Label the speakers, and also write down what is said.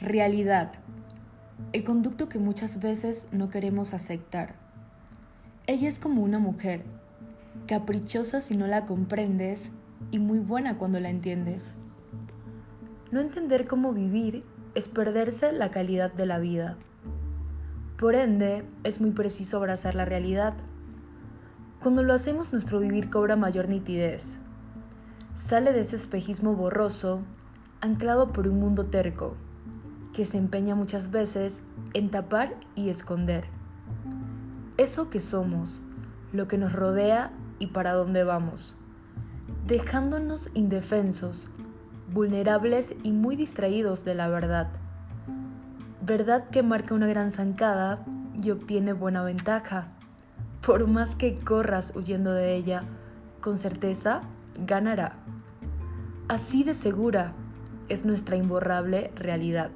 Speaker 1: Realidad. El conducto que muchas veces no queremos aceptar. Ella es como una mujer, caprichosa si no la comprendes y muy buena cuando la entiendes. No entender cómo vivir es perderse la calidad de la vida. Por ende, es muy preciso abrazar la realidad. Cuando lo hacemos nuestro vivir cobra mayor nitidez. Sale de ese espejismo borroso, anclado por un mundo terco que se empeña muchas veces en tapar y esconder. Eso que somos, lo que nos rodea y para dónde vamos, dejándonos indefensos, vulnerables y muy distraídos de la verdad. Verdad que marca una gran zancada y obtiene buena ventaja. Por más que corras huyendo de ella, con certeza ganará. Así de segura es nuestra imborrable realidad.